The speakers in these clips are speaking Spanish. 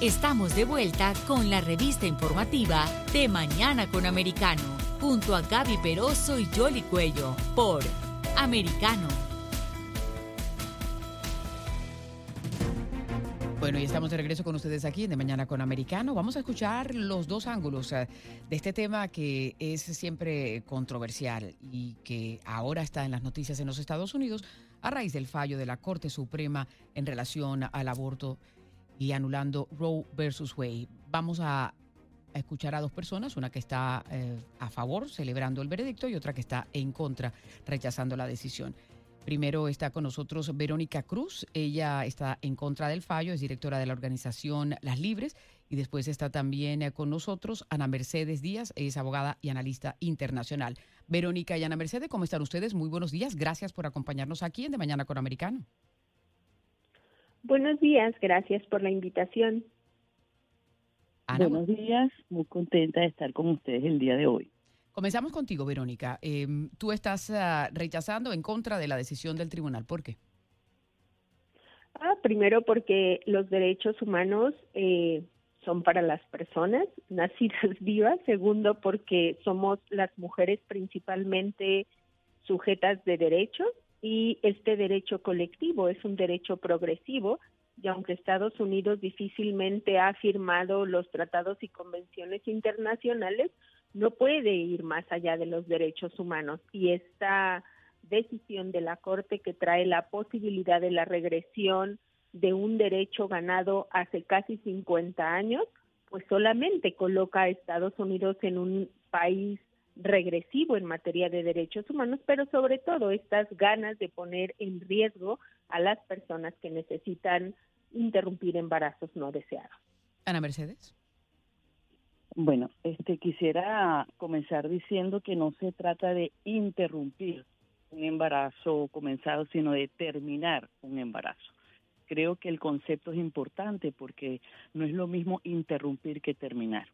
Estamos de vuelta con la revista informativa de Mañana con Americano, junto a Gaby Peroso y Jolly Cuello, por Americano. Bueno, y estamos de regreso con ustedes aquí en De Mañana con Americano. Vamos a escuchar los dos ángulos eh, de este tema que es siempre controversial y que ahora está en las noticias en los Estados Unidos a raíz del fallo de la Corte Suprema en relación al aborto y anulando Roe versus Wade. Vamos a, escuchar a dos personas, una que está eh, a favor, celebrando el veredicto, y otra que está en contra, rechazando la decisión. Primero está con nosotros Verónica Cruz. Ella está en contra del fallo, es directora de la organización Las Libres. Y después está también eh, con nosotros Ana Mercedes Díaz, es abogada y analista internacional. Verónica y Ana Mercedes, ¿cómo están ustedes? Muy buenos días. Gracias por acompañarnos aquí en De Mañana con Americano. Buenos días, gracias por la invitación. Ana, Buenos días, muy contenta de estar con ustedes el día de hoy. comenzamos contigo, Verónica. Eh, tú estás ah, rechazando en contra de la decisión del tribunal. ¿Por qué? Ah, primero porque los derechos humanos eh, son para las personas nacidas vivas. Segundo porque somos las mujeres principalmente sujetas de derechos y este derecho colectivo es un derecho progresivo y aunque Estados Unidos difícilmente ha firmado los tratados y convenciones internacionales, no puede ir más allá de los derechos humanos. Y esta decisión de la Corte que trae la posibilidad de la regresión de un derecho ganado hace casi 50 años, pues solamente coloca a Estados Unidos en un país regresivo en materia de derechos humanos, pero sobre todo estas ganas de poner en riesgo a las personas que necesitan interrumpir embarazos no deseados. Ana Mercedes. Bueno, este quisiera comenzar diciendo que no se trata de interrumpir un embarazo comenzado, sino de terminar un embarazo. Creo que el concepto es importante porque no es lo mismo interrumpir que terminar.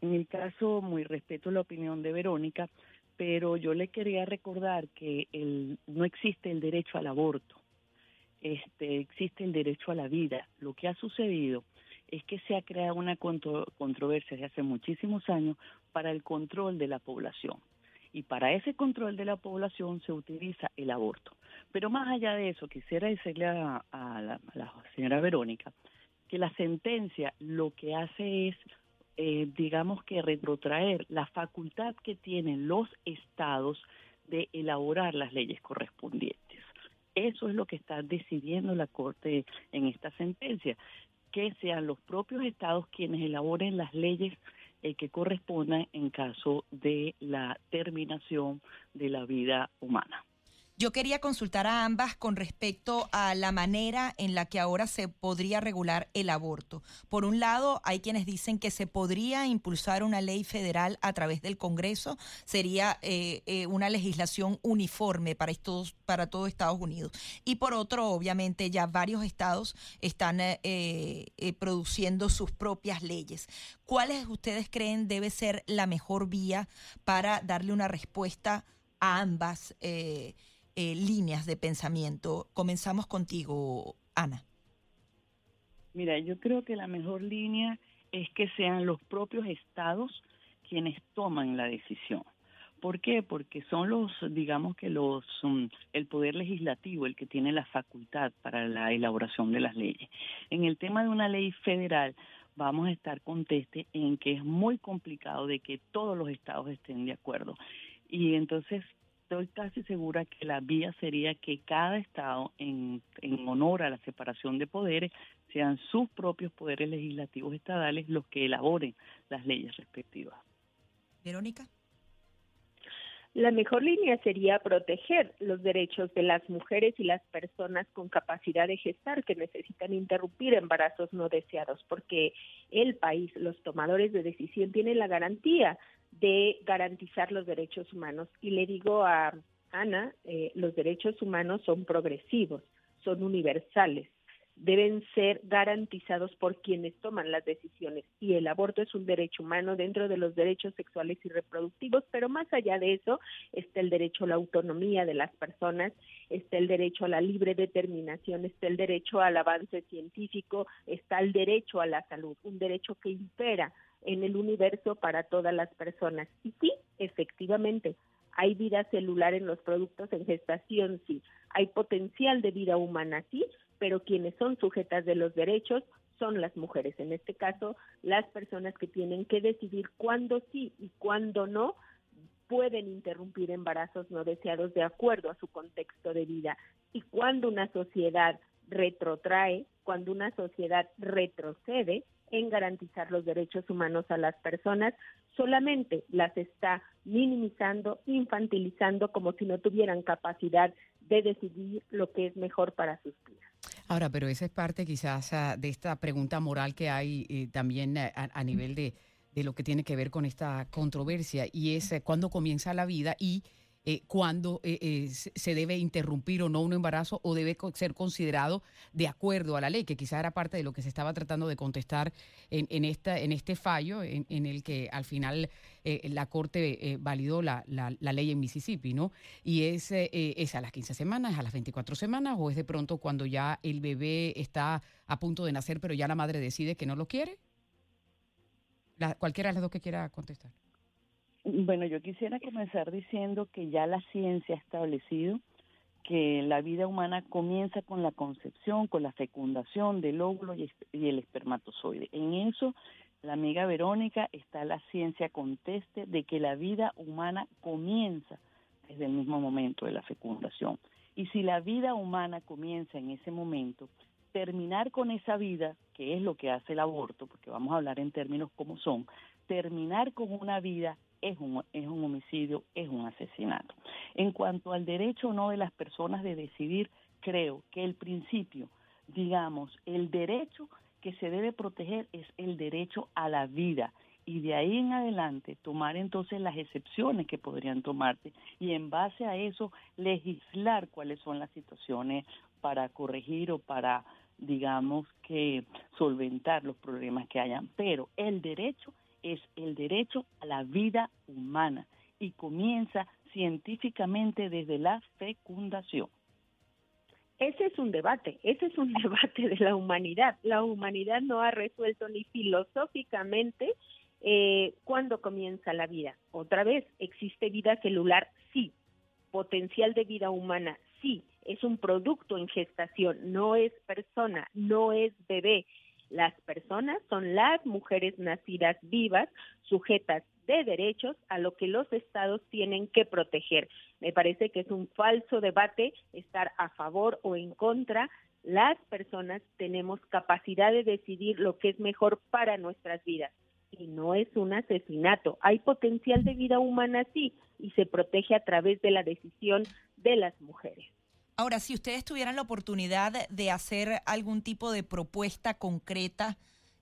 En mi caso, muy respeto la opinión de Verónica, pero yo le quería recordar que el, no existe el derecho al aborto, este, existe el derecho a la vida. Lo que ha sucedido es que se ha creado una contro controversia desde hace muchísimos años para el control de la población. Y para ese control de la población se utiliza el aborto. Pero más allá de eso, quisiera decirle a, a, la, a la señora Verónica que la sentencia lo que hace es eh, digamos que retrotraer la facultad que tienen los estados de elaborar las leyes correspondientes. Eso es lo que está decidiendo la Corte en esta sentencia, que sean los propios estados quienes elaboren las leyes eh, que correspondan en caso de la terminación de la vida humana. Yo quería consultar a ambas con respecto a la manera en la que ahora se podría regular el aborto. Por un lado, hay quienes dicen que se podría impulsar una ley federal a través del Congreso, sería eh, eh, una legislación uniforme para, estos, para todo Estados Unidos. Y por otro, obviamente, ya varios estados están eh, produciendo sus propias leyes. ¿Cuáles ustedes creen debe ser la mejor vía para darle una respuesta a ambas? Eh, líneas de pensamiento. Comenzamos contigo, Ana. Mira, yo creo que la mejor línea es que sean los propios estados quienes toman la decisión. ¿Por qué? Porque son los, digamos que los, um, el poder legislativo el que tiene la facultad para la elaboración de las leyes. En el tema de una ley federal, vamos a estar conteste en que es muy complicado de que todos los estados estén de acuerdo. Y entonces estoy casi segura que la vía sería que cada estado, en, en honor a la separación de poderes, sean sus propios poderes legislativos estadales los que elaboren las leyes respectivas. Verónica. La mejor línea sería proteger los derechos de las mujeres y las personas con capacidad de gestar que necesitan interrumpir embarazos no deseados, porque el país, los tomadores de decisión, tienen la garantía de garantizar los derechos humanos. Y le digo a Ana, eh, los derechos humanos son progresivos, son universales deben ser garantizados por quienes toman las decisiones. Y el aborto es un derecho humano dentro de los derechos sexuales y reproductivos, pero más allá de eso está el derecho a la autonomía de las personas, está el derecho a la libre determinación, está el derecho al avance científico, está el derecho a la salud, un derecho que impera en el universo para todas las personas. Y sí, efectivamente, hay vida celular en los productos en gestación, sí. Hay potencial de vida humana, sí, pero quienes son sujetas de los derechos son las mujeres, en este caso las personas que tienen que decidir cuándo sí y cuándo no pueden interrumpir embarazos no deseados de acuerdo a su contexto de vida. Y cuando una sociedad retrotrae, cuando una sociedad retrocede en garantizar los derechos humanos a las personas, solamente las está minimizando, infantilizando como si no tuvieran capacidad de decidir lo que es mejor para sus vidas. Ahora, pero esa es parte quizás ah, de esta pregunta moral que hay eh, también a, a, nivel de, de, lo que tiene que ver con esta controversia y es eh, cuándo comienza la vida y eh, cuándo eh, eh se debe interrumpir o no un embarazo o debe ser considerado de acuerdo a la ley, que quizá era parte de lo que se estaba tratando de contestar en, esta, en este fallo en, el que al final eh, la Corte validó la, la, ley en Mississippi, ¿no? Y es, a las 15 semanas, a las 24 semanas o es de pronto cuando ya el bebé está a punto de nacer pero ya la madre decide que no lo quiere. Cualquiera de las dos que quiera contestar. Bueno, yo quisiera comenzar diciendo que ya la ciencia ha establecido que la vida humana comienza con la concepción, con la fecundación del óvulo y el espermatozoide. En eso, la amiga Verónica está la ciencia conteste de que la vida humana comienza desde el mismo momento de la fecundación. Y si la vida humana comienza en ese momento, terminar con esa vida, que es lo que hace el aborto, porque vamos a hablar en términos como son, terminar con una vida es un, es un homicidio, es un asesinato. En cuanto al derecho o no de las personas de decidir, creo que el principio, digamos, el derecho que se debe proteger es el derecho a la vida y de ahí en adelante tomar entonces las excepciones que podrían tomarse y en base a eso legislar cuáles son las situaciones para corregir o para digamos que solventar los problemas que hayan, pero el derecho es el derecho a la vida humana y comienza científicamente desde la fecundación. Ese es un debate, ese es un debate de la humanidad. La humanidad no ha resuelto ni filosóficamente eh, cuándo comienza la vida. Otra vez, ¿existe vida celular? Sí. ¿Potencial de vida humana? Sí. Es un producto en gestación, no es persona, no es bebé. Las personas son las mujeres nacidas vivas, sujetas de derechos a lo que los estados tienen que proteger. Me parece que es un falso debate estar a favor o en contra. Las personas tenemos capacidad de decidir lo que es mejor para nuestras vidas y no es un asesinato. Hay potencial de vida humana, sí, y se protege a través de la decisión de las mujeres. Ahora, si ustedes tuvieran la oportunidad de hacer algún tipo de propuesta concreta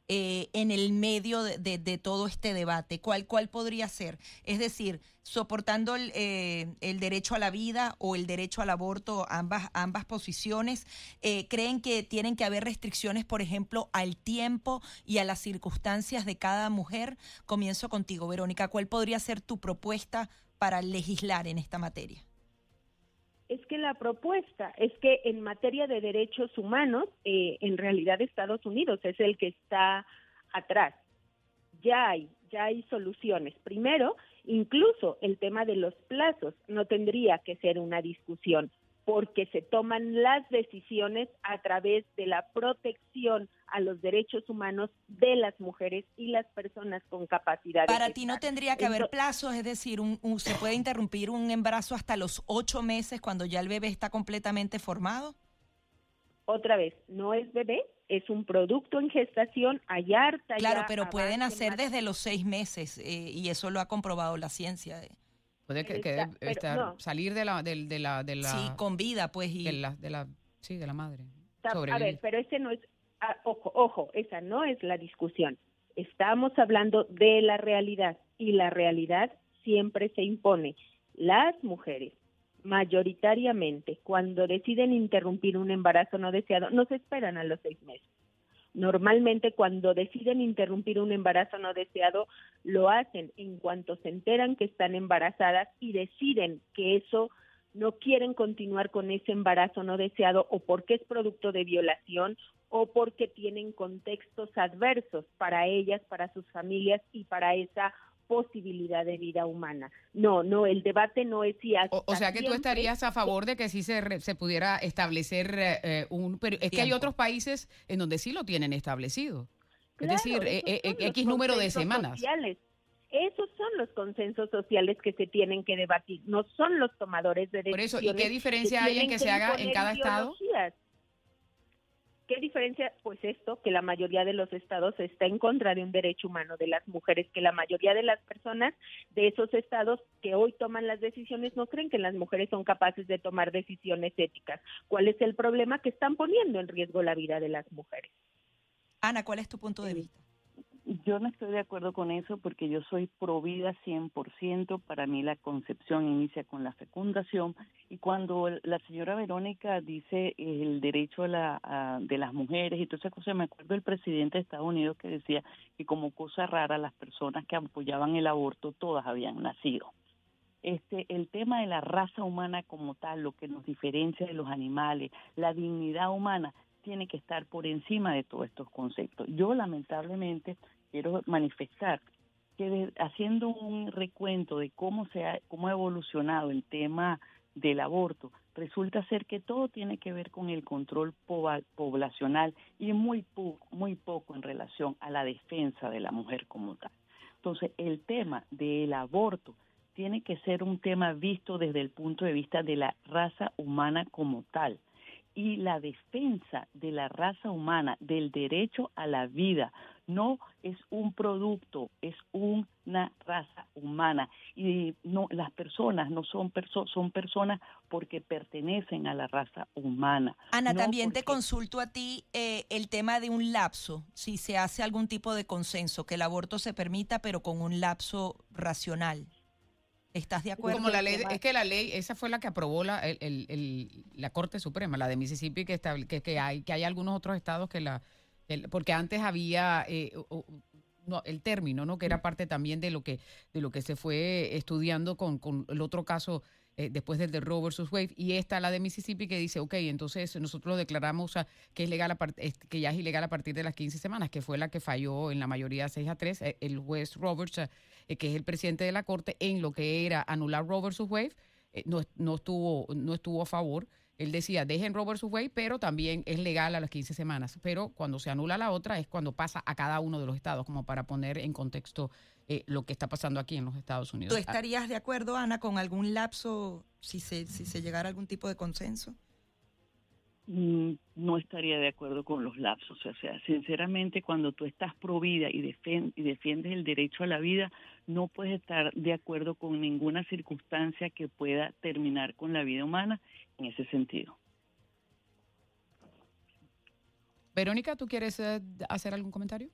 eh, en el medio de, todo este debate, ¿cuál, ¿cuál podría ser? Es decir, soportando el, eh, el, derecho a la vida o el derecho al aborto, ambas, ambas posiciones, eh, ¿creen que tienen que haber restricciones, por ejemplo, al tiempo y a las circunstancias de cada mujer? Comienzo contigo, Verónica. ¿Cuál podría ser tu propuesta para legislar en esta materia? Es que la propuesta es que en materia de derechos humanos, eh, en realidad Estados Unidos es el que está atrás. Ya hay, ya hay soluciones. Primero, incluso el tema de los plazos no tendría que ser una discusión porque se toman las decisiones a través de la protección a los derechos humanos de las mujeres y las personas con capacidad. Para ti no tendría que haber plazos, es decir, un, se puede interrumpir un embarazo hasta los ocho meses cuando ya el bebé está completamente formado. Otra vez, no es bebé, es un producto en gestación, hay harta. Claro, pero pueden hacer desde los seis meses eh, y eso lo ha comprobado la ciencia. Puede que, que Está- estar- no. salir de la, del- de, la, de la, Sí, con vida, pues. Y, de la, de la, sí, de la madre. Está- a Sobrevivir. ver, pero ese no es, ah, ojo, ojo, esa no es la discusión. Estamos hablando de la realidad y la realidad siempre se impone. Las mujeres, mayoritariamente, cuando deciden interrumpir un embarazo no deseado, no se esperan a los seis meses. Normalmente cuando deciden interrumpir un embarazo no deseado, lo hacen. En cuanto se enteran que están embarazadas y deciden que eso no quieren continuar con ese embarazo no deseado o porque es producto de violación o porque tienen contextos adversos para ellas, para sus familias y para esa posibilidad de vida humana. No, no, el debate no es si hasta O, o sea que tú estarías a favor de que sí se, re- se pudiera establecer eh, eh, un... Pero es que hay otros países en donde sí lo tienen establecido. Claro, es decir, eh, eh, X número de semanas. sociales. Esos son los consensos sociales que se tienen que debatir, no son los tomadores de Por eso, decisiones. ¿y qué diferencia hay en que se haga en cada estado? ¿Qué diferencia? Pues esto, que la mayoría de los estados está en contra de un derecho humano de las mujeres, que la mayoría de las personas de esos estados que hoy toman las decisiones no creen que las mujeres son capaces de tomar decisiones éticas. ¿Cuál es el problema? Que están poniendo en riesgo la vida de las mujeres. Ana, ¿cuál es tu punto de vista? Yo no estoy de acuerdo con eso porque yo soy pro vida 100%. Para mí la concepción inicia con la fecundación y cuando la señora Verónica dice el derecho a la, de las mujeres y todas esas cosas, me acuerdo del presidente de Estados Unidos que decía que como cosa rara las personas que apoyaban el aborto todas habían nacido. Este, el tema de la raza humana como tal, lo que nos diferencia de los animales, la dignidad humana, tiene que estar por encima de todos estos conceptos. Yo lamentablemente quiero manifestar que haciendo un recuento de cómo se ha, cómo ha evolucionado el tema del aborto, resulta ser que todo tiene que ver con el control poblacional y muy poco, muy poco en relación a la defensa de la mujer como tal. Entonces, el tema del aborto tiene que ser un tema visto desde el punto de vista de la raza humana como tal y la defensa de la raza humana, del derecho a la vida, no es un producto, es una raza humana y no las personas no son perso- son personas porque pertenecen a la raza humana. Ana, no también te consulto a ti eh, el tema de un lapso, si se hace algún tipo de consenso, que el aborto se permita, pero con un lapso racional. ¿Estás de acuerdo? Como la ley, es que la ley, esa fue la que aprobó la, el- el- el- la Corte Suprema, la de Mississippi, que, estable- que, que hay que hay algunos otros estados que la, porque antes había eh, o- o- no, el término, ¿no? Que era parte también de lo que de lo que se fue estudiando con, con el otro caso eh, después del de Roe versus Wade y esta la de Mississippi que dice, ok, entonces nosotros declaramos que es legal a que ya es ilegal a partir de las 15 semanas, que fue la que falló en la mayoría 6 a 3 eh, el juez Roberts, eh, que es el presidente de la corte en lo que era anular Roe versus Wade, no, no estuvo no estuvo a favor. Él decía, dejen Roe versus Wade, pero también es legal a las 15 semanas. Pero cuando se anula la otra es cuando pasa a cada uno de los estados, como para poner en contexto eh, lo que está pasando aquí en los Estados Unidos. ¿Tú estarías de acuerdo, Ana, con algún lapso si se, si se llegara a algún tipo de consenso? Mm, no estaría de acuerdo con los lapsos. O sea, sinceramente, cuando tú estás pro vida y, y defiendes el derecho a la vida, no puedes estar de acuerdo con ninguna circunstancia que pueda terminar con la vida humana en ese sentido. Verónica, ¿tú quieres eh, hacer algún comentario?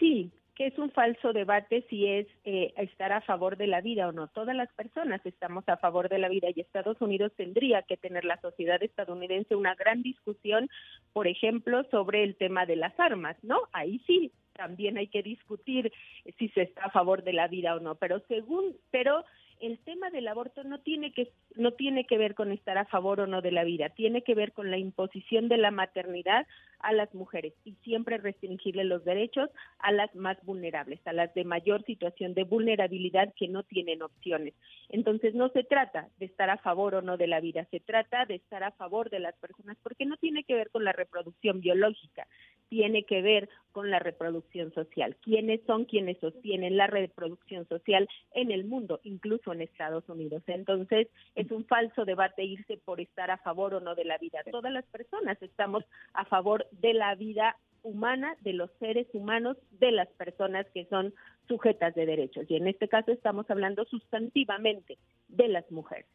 Sí, que es un falso debate si es eh, estar a favor de la vida o no. Todas las personas estamos a favor de la vida y Estados Unidos tendría que tener la sociedad estadounidense una gran discusión, por ejemplo, sobre el tema de las armas, ¿no? Ahí sí también hay que discutir si se está a favor de la vida o no, pero según pero el tema del aborto no tiene que no tiene que ver con estar a favor o no de la vida, tiene que ver con la imposición de la maternidad a las mujeres y siempre restringirle los derechos a las más vulnerables, a las de mayor situación de vulnerabilidad que no tienen opciones. Entonces no se trata de estar a favor o no de la vida, se trata de estar a favor de las personas porque no tiene que ver con la reproducción biológica, tiene que ver con la reproducción social. ¿Quiénes son quienes sostienen la reproducción social en el mundo, incluso en Estados Unidos? Entonces, es un falso debate irse por estar a favor o no de la vida. Todas las personas estamos a favor de la vida humana de los seres humanos, de las personas que son sujetas de derechos. Y en este caso estamos hablando sustantivamente de las mujeres.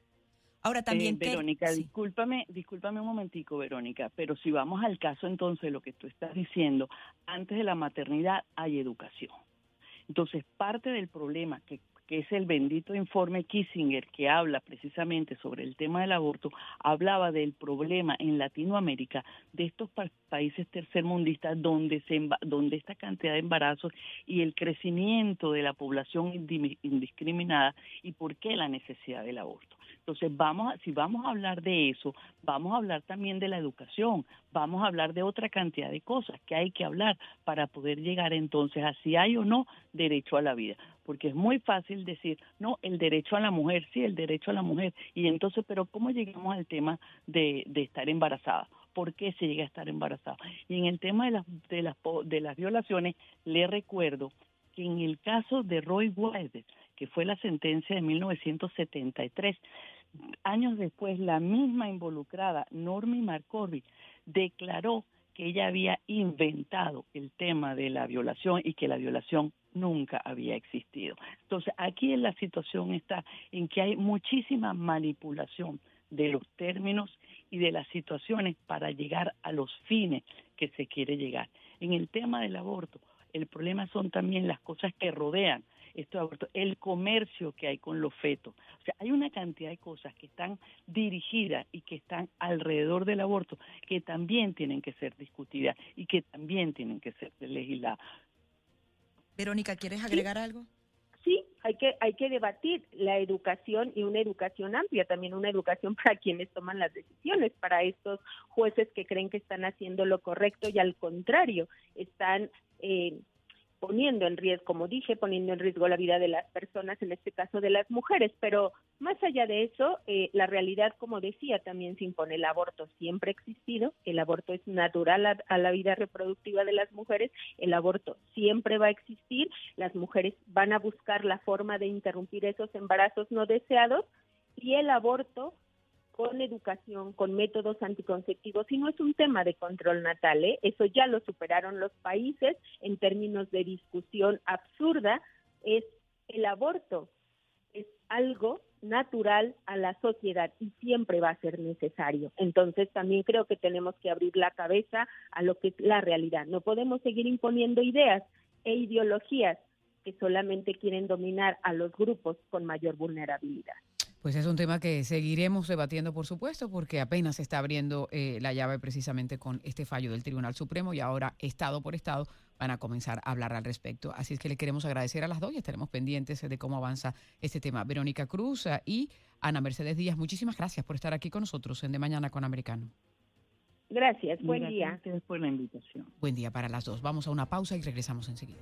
Ahora también, eh, Verónica, discúlpame, discúlpame un momentico, Verónica, pero si vamos al caso entonces, lo que tú estás diciendo, antes de la maternidad hay educación. Entonces, parte del problema que que es el bendito informe Kissinger que habla precisamente sobre el tema del aborto, hablaba del problema en Latinoamérica de estos países tercermundistas donde se donde esta cantidad de embarazos y el crecimiento de la población indiscriminada y por qué la necesidad del aborto. Entonces, vamos si vamos a hablar de eso, vamos a hablar también de la educación, vamos a hablar de otra cantidad de cosas que hay que hablar para poder llegar entonces a si hay o no derecho a la vida porque es muy fácil decir, no, el derecho a la mujer, sí, el derecho a la mujer. Y entonces, pero ¿cómo llegamos al tema de, de estar embarazada? ¿Por qué se llega a estar embarazada? Y en el tema de las, de las, de las violaciones, le recuerdo que en el caso de Roy Wade, que fue la sentencia de 1973, años después, la misma involucrada, Normie McCorvey, declaró que ella había inventado el tema de la violación y que la violación nunca había existido. Entonces, aquí la situación está en que hay muchísima manipulación de los términos y de las situaciones para llegar a los fines que se quiere llegar. En el tema del aborto, el problema son también las cosas que rodean esto aborto, el comercio que hay con los fetos. O sea, hay una cantidad de cosas que están dirigidas y que están alrededor del aborto que también tienen que ser discutidas y que también tienen que ser legisladas. Verónica, ¿quieres agregar algo? Sí, hay que, hay que debatir la educación y una educación amplia, también una educación para quienes toman las decisiones, para estos jueces que creen que están haciendo lo correcto y al contrario, están eh, poniendo en riesgo, como dije, poniendo en riesgo la vida de las personas, en este caso de las mujeres. Pero más allá de eso, eh, la realidad, como decía, también se impone. El aborto siempre ha existido, el aborto es natural a, la vida reproductiva de las mujeres, el aborto siempre va a existir, las mujeres van a buscar la forma de interrumpir esos embarazos no deseados y el aborto con educación, con métodos anticonceptivos, y no es un tema de control natal, ¿eh? eso ya lo superaron los países en términos de discusión absurda, es el aborto, es algo natural a la sociedad y siempre va a ser necesario. Entonces también creo que tenemos que abrir la cabeza a lo que es la realidad. No podemos seguir imponiendo ideas e ideologías que solamente quieren dominar a los grupos con mayor vulnerabilidad. Pues es un tema que seguiremos debatiendo, por supuesto, porque apenas se está abriendo eh, la llave precisamente con este fallo del Tribunal Supremo y ahora Estado por Estado van a comenzar a hablar al respecto. Así es que le queremos agradecer a las dos y estaremos pendientes de cómo avanza este tema. Verónica Cruz eh, y Ana Mercedes Díaz, muchísimas gracias por estar aquí con nosotros en De Mañana con Americano. Gracias, buen día. Gracias por la invitación. Buen día para las dos. Vamos a una pausa y regresamos enseguida.